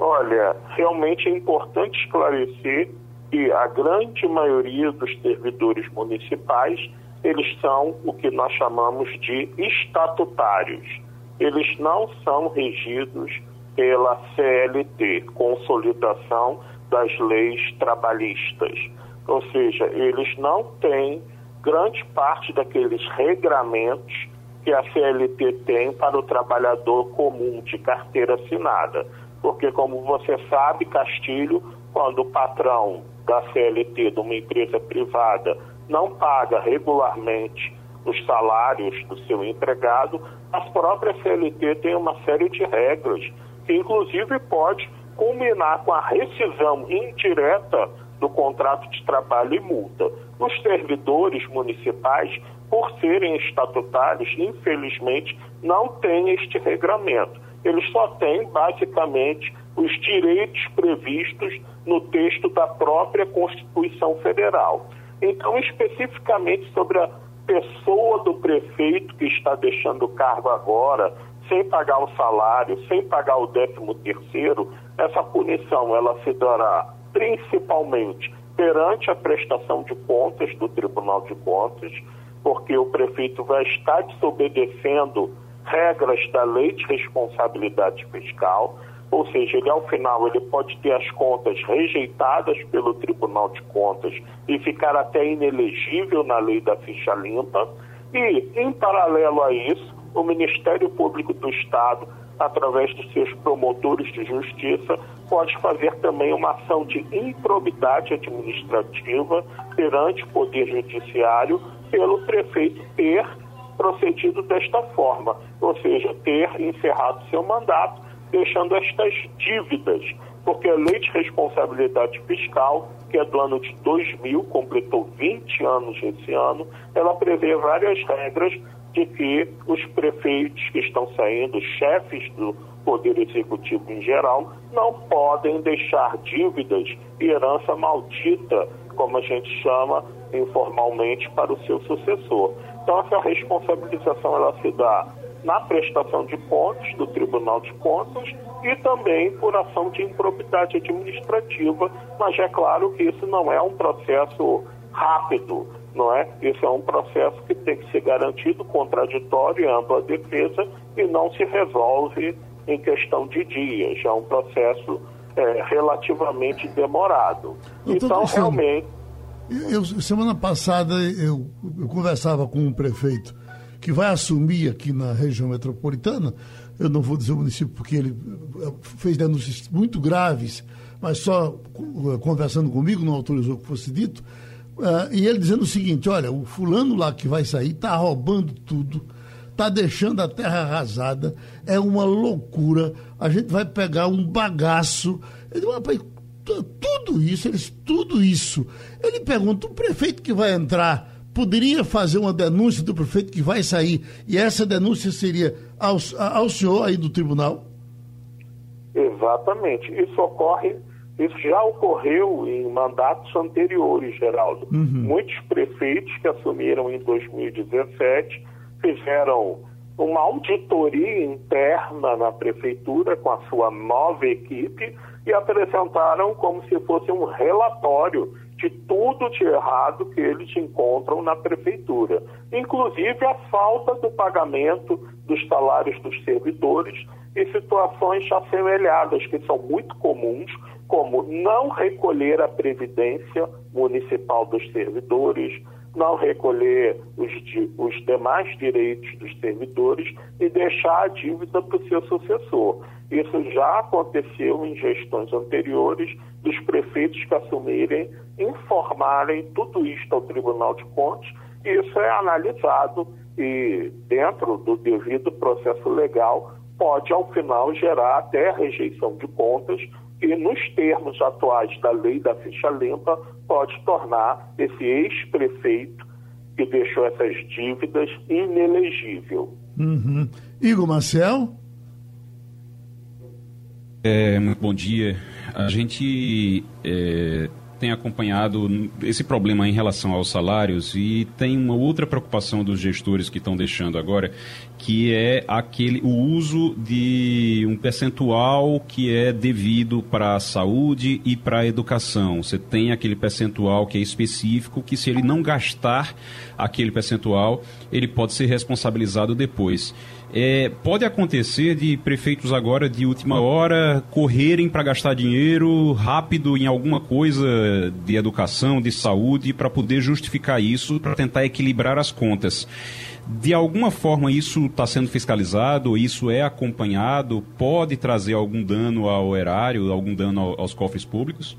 Olha, realmente é importante esclarecer que a grande maioria dos servidores municipais, eles são o que nós chamamos de estatutários. Eles não são regidos pela CLT, Consolidação das Leis Trabalhistas. Ou seja, eles não têm grande parte daqueles regramentos que a CLT tem para o trabalhador comum de carteira assinada porque, como você sabe, Castilho, quando o patrão da CLT de uma empresa privada não paga regularmente os salários do seu empregado, as próprias CLT têm uma série de regras, que inclusive pode culminar com a rescisão indireta do contrato de trabalho e multa. Os servidores municipais, por serem estatutários, infelizmente, não têm este regramento eles só têm, basicamente, os direitos previstos no texto da própria Constituição Federal. Então, especificamente sobre a pessoa do prefeito que está deixando o cargo agora, sem pagar o salário, sem pagar o décimo terceiro, essa punição ela se dará principalmente perante a prestação de contas do Tribunal de Contas, porque o prefeito vai estar desobedecendo regras da lei de responsabilidade fiscal, ou seja, ele ao final ele pode ter as contas rejeitadas pelo Tribunal de Contas e ficar até inelegível na lei da ficha limpa. E, em paralelo a isso, o Ministério Público do Estado, através dos seus promotores de justiça, pode fazer também uma ação de improbidade administrativa perante o Poder Judiciário pelo prefeito ter procedido desta forma, ou seja, ter encerrado seu mandato, deixando estas dívidas, porque a lei de responsabilidade fiscal, que é do ano de 2000, completou 20 anos esse ano, ela prevê várias regras de que os prefeitos que estão saindo, os chefes do Poder Executivo em geral, não podem deixar dívidas e herança maldita, como a gente chama informalmente, para o seu sucessor. Então, essa responsabilização ela se dá na prestação de contas do Tribunal de Contas e também por ação de improbidade administrativa, mas é claro que isso não é um processo rápido, não é? Isso é um processo que tem que ser garantido contraditório e ampla defesa e não se resolve em questão de dias, é um processo é, relativamente demorado. então, realmente. Eu, semana passada eu, eu conversava com um prefeito que vai assumir aqui na região metropolitana, eu não vou dizer o município porque ele eh, fez denúncias muito graves, mas só eh, conversando comigo, não autorizou que fosse dito, uh, e ele dizendo o seguinte, olha, o fulano lá que vai sair está roubando tudo, está deixando a terra arrasada, é uma loucura, a gente vai pegar um bagaço. Ele rapaz, tudo isso, eles, tudo isso. Ele pergunta, o prefeito que vai entrar poderia fazer uma denúncia do prefeito que vai sair e essa denúncia seria ao, ao senhor aí do tribunal? Exatamente. Isso ocorre, isso já ocorreu em mandatos anteriores, Geraldo. Uhum. Muitos prefeitos que assumiram em 2017 fizeram uma auditoria interna na prefeitura com a sua nova equipe e apresentaram como se fosse um relatório de tudo de errado que eles encontram na prefeitura, inclusive a falta do pagamento dos salários dos servidores e situações assemelhadas que são muito comuns, como não recolher a previdência municipal dos servidores, não recolher os, os demais direitos dos servidores e deixar a dívida para o seu sucessor. Isso já aconteceu em gestões anteriores dos prefeitos que assumirem informarem tudo isto ao Tribunal de Contas e isso é analisado e dentro do devido processo legal pode ao final gerar até rejeição de contas e nos termos atuais da lei da ficha limpa pode tornar esse ex-prefeito que deixou essas dívidas inelegível. Uhum. Igor Marcel? É, muito bom dia. A gente é, tem acompanhado esse problema em relação aos salários e tem uma outra preocupação dos gestores que estão deixando agora, que é aquele o uso de um percentual que é devido para a saúde e para a educação. Você tem aquele percentual que é específico, que se ele não gastar aquele percentual, ele pode ser responsabilizado depois. É, pode acontecer de prefeitos agora de última hora correrem para gastar dinheiro rápido em alguma coisa de educação, de saúde, para poder justificar isso, para tentar equilibrar as contas. De alguma forma isso está sendo fiscalizado, isso é acompanhado, pode trazer algum dano ao erário, algum dano aos cofres públicos?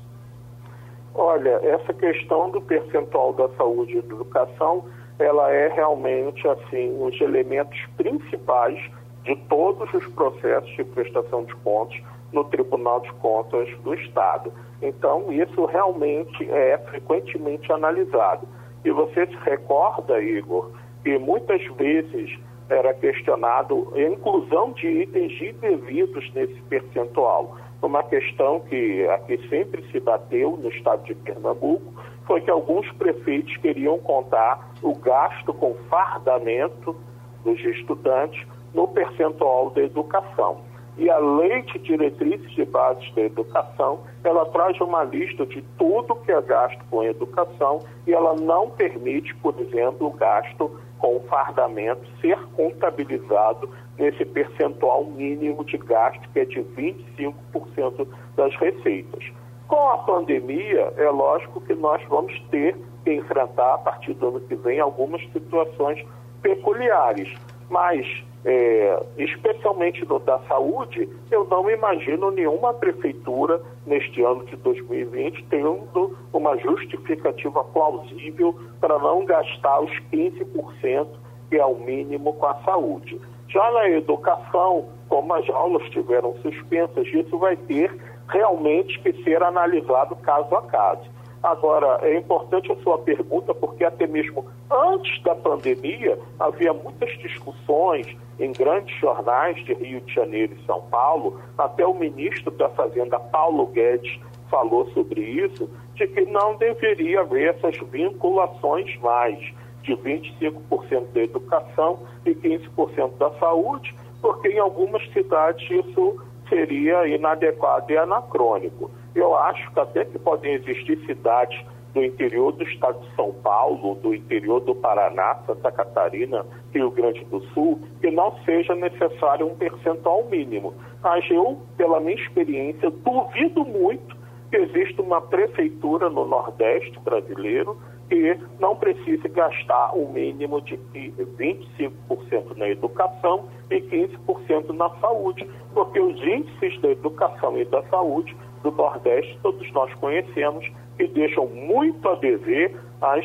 Olha, essa questão do percentual da saúde e da educação ela é realmente assim um dos elementos principais de todos os processos de prestação de contas no Tribunal de Contas do Estado. Então, isso realmente é frequentemente analisado. E você se recorda, Igor, que muitas vezes era questionado a inclusão de itens indevidos nesse percentual. Uma questão que aqui sempre se bateu no estado de Pernambuco foi que alguns prefeitos queriam contar o gasto com fardamento dos estudantes no percentual da educação. E a Lei de Diretrizes de Bases da Educação, ela traz uma lista de tudo que é gasto com educação e ela não permite, por exemplo, o gasto com fardamento ser contabilizado nesse percentual mínimo de gasto, que é de 25% das receitas. Com a pandemia, é lógico que nós vamos ter que enfrentar, a partir do ano que vem, algumas situações peculiares. Mas, é, especialmente no da saúde, eu não imagino nenhuma prefeitura neste ano de 2020 tendo uma justificativa plausível para não gastar os 15%, que é o mínimo, com a saúde. Já na educação, como as aulas tiveram suspensas, isso vai ter realmente que ser analisado caso a caso. Agora, é importante a sua pergunta, porque até mesmo antes da pandemia havia muitas discussões em grandes jornais de Rio de Janeiro e São Paulo, até o ministro da Fazenda, Paulo Guedes, falou sobre isso, de que não deveria haver essas vinculações mais de 25% da educação e 15% da saúde, porque em algumas cidades isso seria inadequado e anacrônico. Eu acho que até que podem existir cidades do interior do estado de São Paulo, do interior do Paraná, Santa Catarina, Rio Grande do Sul, que não seja necessário um percentual mínimo. Mas eu, pela minha experiência, duvido muito que exista uma prefeitura no Nordeste brasileiro que não precise gastar o mínimo de 25% na educação e 15% na saúde, porque os índices da educação e da saúde do Nordeste todos nós conhecemos que deixam muito a dever às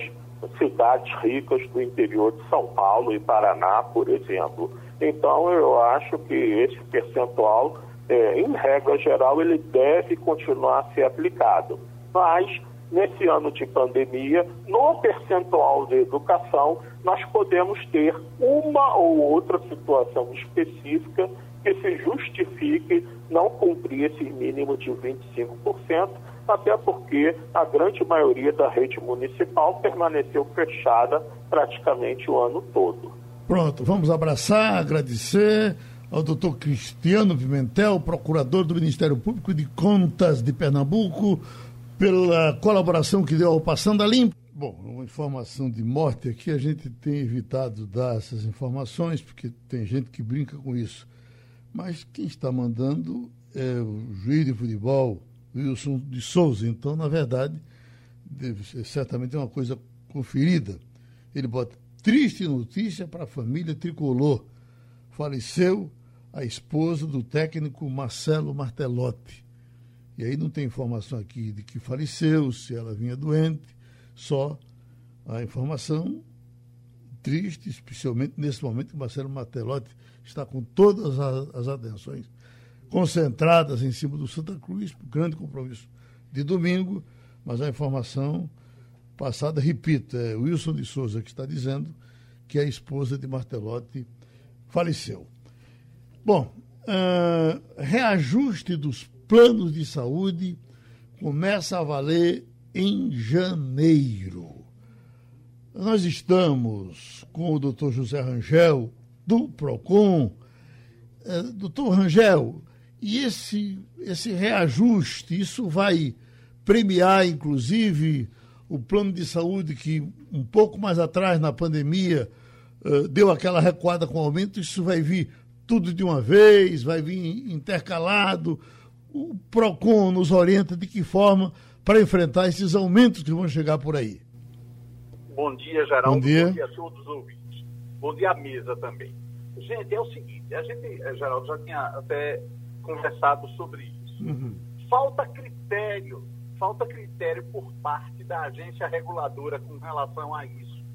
cidades ricas do interior de São Paulo e Paraná, por exemplo. Então, eu acho que esse percentual, é, em regra geral, ele deve continuar a ser aplicado. Mas, nesse ano de pandemia, no percentual de educação, nós podemos ter uma ou outra situação específica que se justifique não cumprir esse mínimo de 25%, até porque a grande maioria da rede municipal permaneceu fechada praticamente o ano todo. Pronto, vamos abraçar, agradecer ao doutor Cristiano Pimentel, procurador do Ministério Público de Contas de Pernambuco, pela colaboração que deu ao Passando a Limpo. Bom, uma informação de morte aqui, a gente tem evitado dar essas informações, porque tem gente que brinca com isso. Mas quem está mandando é o juiz de futebol, Wilson de Souza. Então, na verdade, deve certamente uma coisa conferida. Ele bota triste notícia para a família tricolor. Faleceu a esposa do técnico Marcelo Martelotti. E aí não tem informação aqui de que faleceu, se ela vinha doente, só a informação triste, especialmente nesse momento que Marcelo Martelotti está com todas as atenções concentradas em cima do Santa Cruz, grande compromisso de domingo, mas a informação passada, repito, é Wilson de Souza que está dizendo que a esposa de Martelotti faleceu. Bom, uh, reajuste dos planos de saúde começa a valer em janeiro. Nós estamos com o doutor José Rangel, do PROCON. Uh, doutor Rangel, e esse, esse reajuste, isso vai premiar, inclusive, o plano de saúde que, um pouco mais atrás, na pandemia, uh, deu aquela recuada com aumento, isso vai vir tudo de uma vez, vai vir intercalado. O PROCON nos orienta de que forma para enfrentar esses aumentos que vão chegar por aí. Bom dia, Geraldo. Bom dia, Bom dia a todos os ouvintes. Bom dia à mesa também. Gente, é o seguinte, a gente, eh, Geraldo, já tinha até conversado sobre isso. Uhum. Falta critério, falta critério por parte da agência reguladora com relação a isso.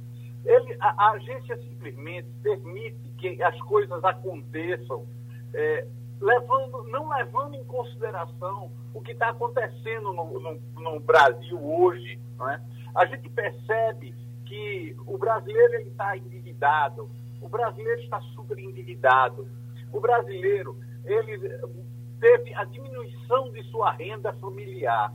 Ele, a, a agência simplesmente permite que as coisas aconteçam, é, levando, não levando em consideração o que está acontecendo no, no, no, Brasil hoje. É? A gente percebe que o brasileiro está endividado, o brasileiro está super endividado, o brasileiro ele teve a diminuição de sua renda familiar.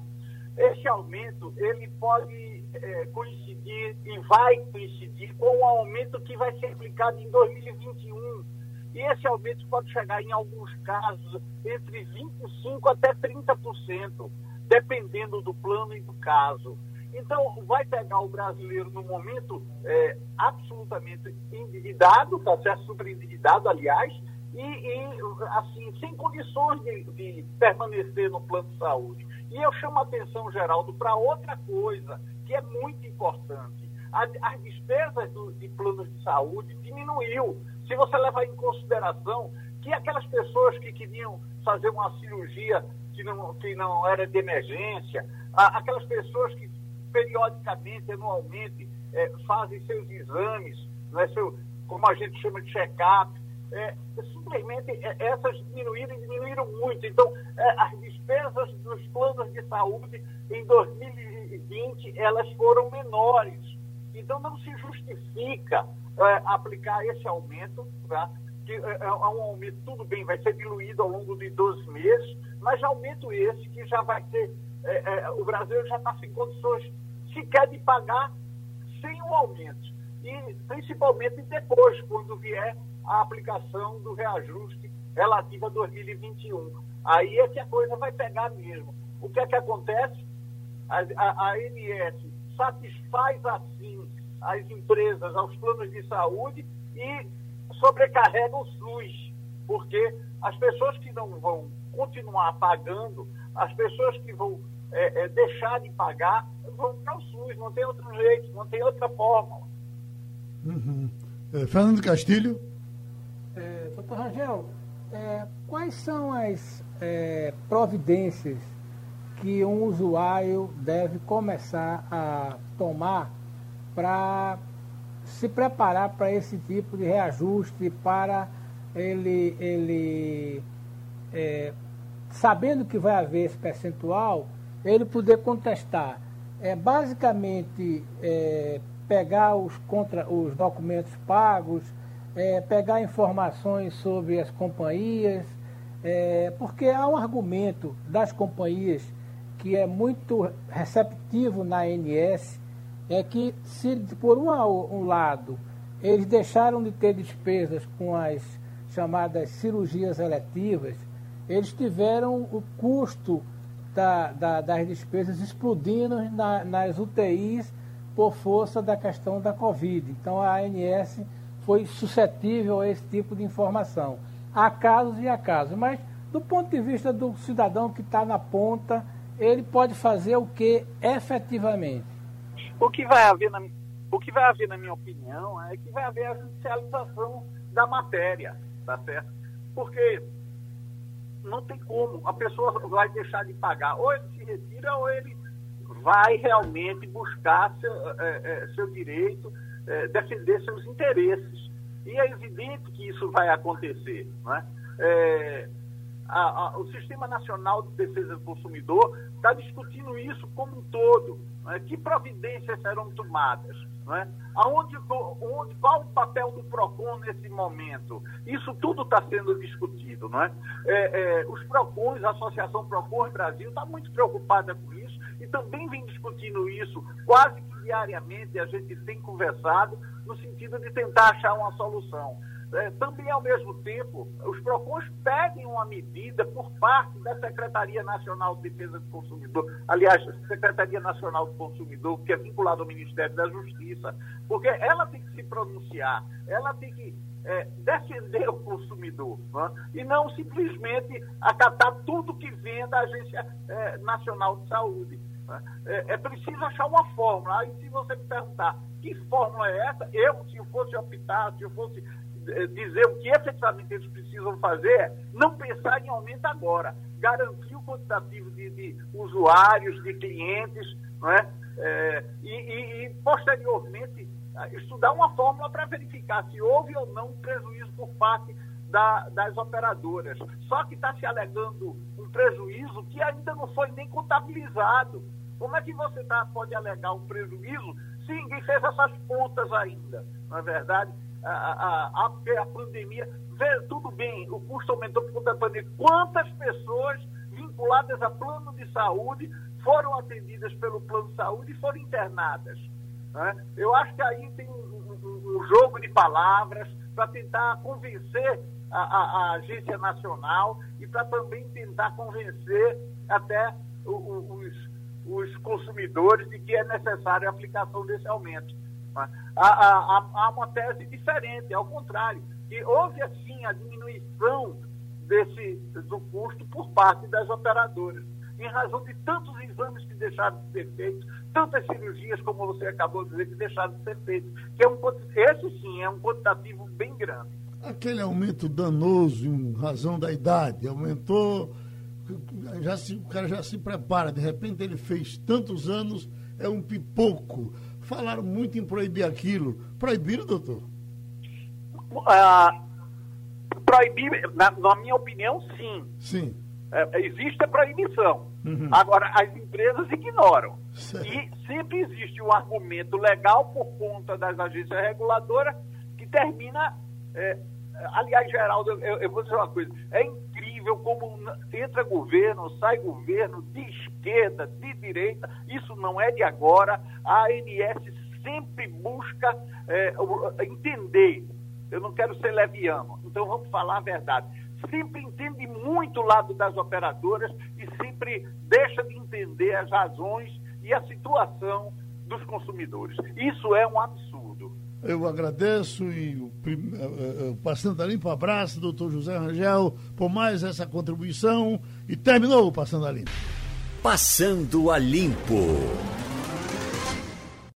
Esse aumento ele pode é, coincidir e vai coincidir com o aumento que vai ser aplicado em 2021. Esse aumento pode chegar, em alguns casos, entre 25% até 30%, dependendo do plano e do caso. Então, vai pegar o brasileiro no momento é, absolutamente endividado, está certo? Super endividado, aliás, e, e assim, sem condições de, de, permanecer no plano de saúde. E eu chamo a atenção, Geraldo, para outra coisa que é muito importante. As, as despesas do, de planos de saúde diminuiu. Se você levar em consideração que aquelas pessoas que queriam fazer uma cirurgia que não, que não era de emergência, aquelas pessoas que periodicamente, anualmente, é, fazem seus exames, né, seu, como a gente chama de check-up, é, simplesmente é, essas diminuíram e diminuíram muito. Então, é, as despesas dos planos de saúde em 2020 elas foram menores. Então, não se justifica é, aplicar esse aumento, tá? que é, é um aumento, tudo bem, vai ser diluído ao longo de 12 meses, mas aumento esse que já vai ser, é, é, o Brasil já está sem condições sequer de pagar sem o aumento. E principalmente depois, quando vier a aplicação do reajuste relativo a 2021. Aí é que a coisa vai pegar mesmo. O que é que acontece? A, a, a ANS satisfaz assim as empresas aos planos de saúde e sobrecarrega o SUS, porque as pessoas que não vão continuar pagando, as pessoas que vão é, é, deixar de pagar, vão para o SUS, não tem outro jeito, não tem outra forma. Uhum. É, Fernando Castilho. É, doutor Rangel, é, quais são as é, providências que um usuário deve começar a tomar para se preparar para esse tipo de reajuste, para ele, ele é, sabendo que vai haver esse percentual, ele poder contestar. É basicamente é, pegar os, contra, os documentos pagos, é, pegar informações sobre as companhias, é, porque há um argumento das companhias que é muito receptivo na ANS, é que se por um, um lado eles deixaram de ter despesas com as chamadas cirurgias eletivas, eles tiveram o custo da, da, das despesas explodindo na, nas UTIs por força da questão da Covid. Então a ANS foi suscetível a esse tipo de informação. Há casos e há casos, mas do ponto de vista do cidadão que está na ponta, ele pode fazer o que efetivamente? O que vai haver, na, o que vai haver, na minha opinião, é que vai haver a judicialização da matéria, tá certo? Porque não tem como, a pessoa vai deixar de pagar, ou ele se retira, ou ele vai realmente buscar seu, é, é, seu direito, é, defender seus interesses. E é evidente que isso vai acontecer. Não é? é a, a, o Sistema Nacional de Defesa do Consumidor está discutindo isso como um todo. É? Que providências serão tomadas? É? Aonde, onde, qual o papel do PROCON nesse momento? Isso tudo está sendo discutido. Não é? é, é os PROCONs, a Associação PROCON Brasil, está muito preocupada com isso e também vem discutindo isso quase que diariamente. A gente tem conversado no sentido de tentar achar uma solução. É, também, ao mesmo tempo, os PROCONs pedem uma medida por parte da Secretaria Nacional de Defesa do Consumidor, aliás, Secretaria Nacional do Consumidor, que é vinculada ao Ministério da Justiça, porque ela tem que se pronunciar, ela tem que é, defender o consumidor né? e não simplesmente acatar tudo que vem da Agência é, Nacional de Saúde. Né? É, é, preciso achar uma fórmula. Aí, se você me perguntar que fórmula é essa, eu, se eu fosse optar, se eu fosse dizer o que efetivamente eles precisam fazer, não pensar em aumento agora, garantir o quantitativo de, de usuários, de clientes, não é? é e, e, e, posteriormente, estudar uma fórmula para verificar se houve ou não prejuízo por parte da, das operadoras. Só que está se alegando um prejuízo que ainda não foi nem contabilizado. Como é que você tá, pode alegar um prejuízo se ninguém fez essas contas ainda? Na é verdade, a, a, a, pandemia, tudo bem, o custo aumentou por conta da pandemia. Quantas pessoas vinculadas a plano de saúde foram atendidas pelo plano de saúde e foram internadas? Né? Eu acho que aí tem um, um, um jogo de palavras para tentar convencer a, a, a, agência nacional e para também tentar convencer até o, o, os, os consumidores de que é necessária a aplicação desse aumento. Há, há, há uma tese diferente, ao contrário, que houve assim a diminuição desse, do custo por parte das operadoras, em razão de tantos exames que deixaram de ser feitos, tantas cirurgias, como você acabou de dizer, que deixaram de ser feitas. Que é um, esse sim é um quantitativo bem grande. Aquele aumento danoso em razão da idade, aumentou, já se, o cara já se prepara, de repente ele fez tantos anos, é um pipoco falaram muito em proibir aquilo. Proibiram, doutor? Ah, proibir, na, na, minha opinião, sim. Sim. É, existe a proibição. Uhum. Agora, as empresas ignoram. Certo. E sempre existe um argumento legal por conta das agências reguladoras que termina. É, aliás, Geraldo, eu, eu vou dizer uma coisa: é incrível como entra governo, sai governo, de esquerda, de direita, isso não é de agora. A ANS sempre busca é, entender. Eu não quero ser leviano, então vamos falar a verdade. Sempre entende muito o lado das operadoras e sempre deixa de entender as razões e a situação dos consumidores. Isso é um absurdo. Eu agradeço e uh, uh, Passando a Limpo abraço, doutor José Rangel, por mais essa contribuição. E terminou o Passando a Limpo. Passando a Limpo.